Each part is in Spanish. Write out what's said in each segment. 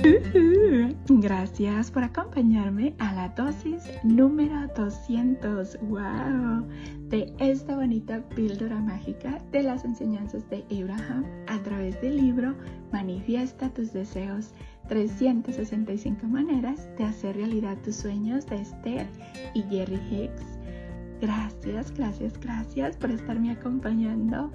Gracias por acompañarme a la dosis número 200, wow, de esta bonita píldora mágica de las enseñanzas de Abraham a través del libro Manifiesta tus deseos, 365 maneras de hacer realidad tus sueños de Esther y Jerry Hicks. Gracias, gracias, gracias por estarme acompañando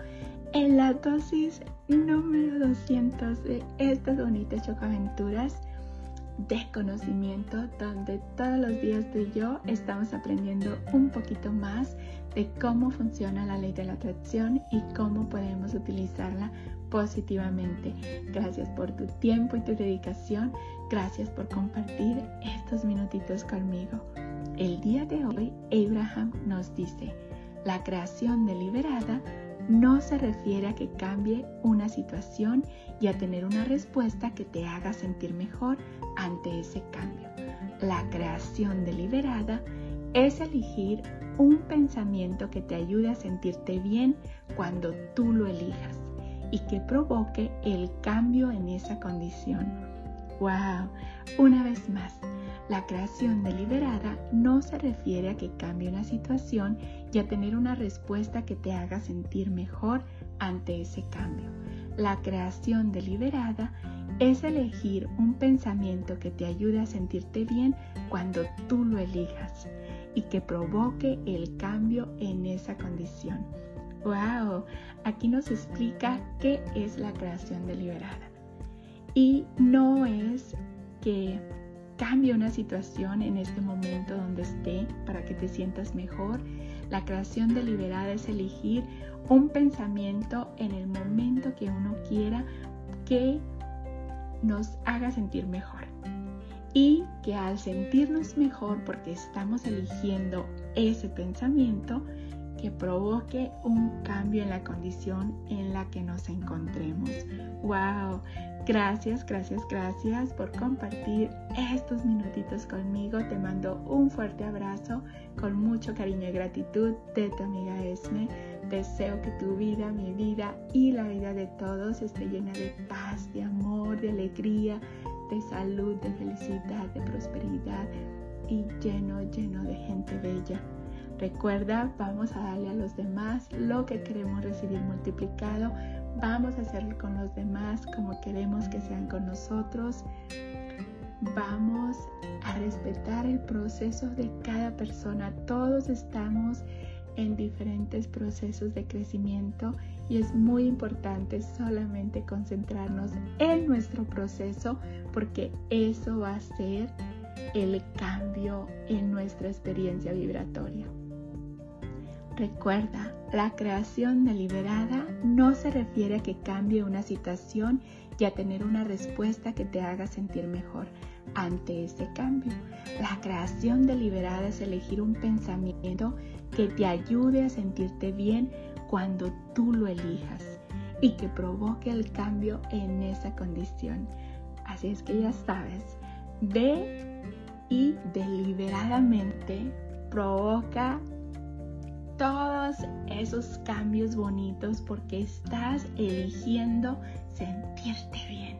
en la dosis número 200 de estas bonitas chocaventuras de conocimiento donde todos los días tú y yo estamos aprendiendo un poquito más de cómo funciona la ley de la atracción y cómo podemos utilizarla positivamente. Gracias por tu tiempo y tu dedicación. Gracias por compartir estos minutitos conmigo. El día de hoy, Abraham nos dice, la creación deliberada no se refiere a que cambie una situación y a tener una respuesta que te haga sentir mejor ante ese cambio. La creación deliberada es elegir un pensamiento que te ayude a sentirte bien cuando tú lo elijas y que provoque el cambio en esa condición. ¡Wow! Una vez más, la creación deliberada no se refiere a que cambie una situación y a tener una respuesta que te haga sentir mejor ante ese cambio. La creación deliberada es elegir un pensamiento que te ayude a sentirte bien cuando tú lo elijas y que provoque el cambio en esa condición. ¡Wow! Aquí nos explica qué es la creación deliberada. Y no es que cambie una situación en este momento donde esté para que te sientas mejor. La creación deliberada es elegir un pensamiento en el momento que uno quiera que nos haga sentir mejor. Y que al sentirnos mejor porque estamos eligiendo ese pensamiento, que provoque un cambio en la condición en la que nos encontremos. ¡Wow! Gracias, gracias, gracias por compartir estos minutitos conmigo. Te mando un fuerte abrazo con mucho cariño y gratitud de tu amiga Esme. Deseo que tu vida, mi vida y la vida de todos esté llena de paz, de amor, de alegría, de salud, de felicidad, de prosperidad y lleno, lleno de gente bella. Recuerda, vamos a darle a los demás lo que queremos recibir multiplicado Vamos a hacerlo con los demás como queremos que sean con nosotros. Vamos a respetar el proceso de cada persona. Todos estamos en diferentes procesos de crecimiento y es muy importante solamente concentrarnos en nuestro proceso porque eso va a ser el cambio en nuestra experiencia vibratoria. Recuerda, la creación deliberada no se refiere a que cambie una situación y a tener una respuesta que te haga sentir mejor ante ese cambio. La creación deliberada es elegir un pensamiento que te ayude a sentirte bien cuando tú lo elijas y que provoque el cambio en esa condición. Así es que ya sabes, ve y deliberadamente provoca todos esos cambios bonitos porque estás eligiendo sentirte bien.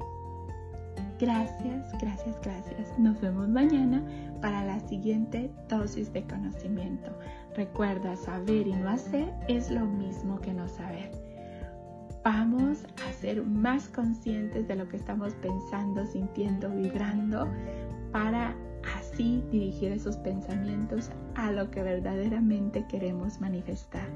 Gracias, gracias, gracias. Nos vemos mañana para la siguiente dosis de conocimiento. Recuerda, saber y no hacer es lo mismo que no saber. Vamos a ser más conscientes de lo que estamos pensando, sintiendo, vibrando para así dirigir esos pensamientos a lo que verdaderamente queremos manifestar.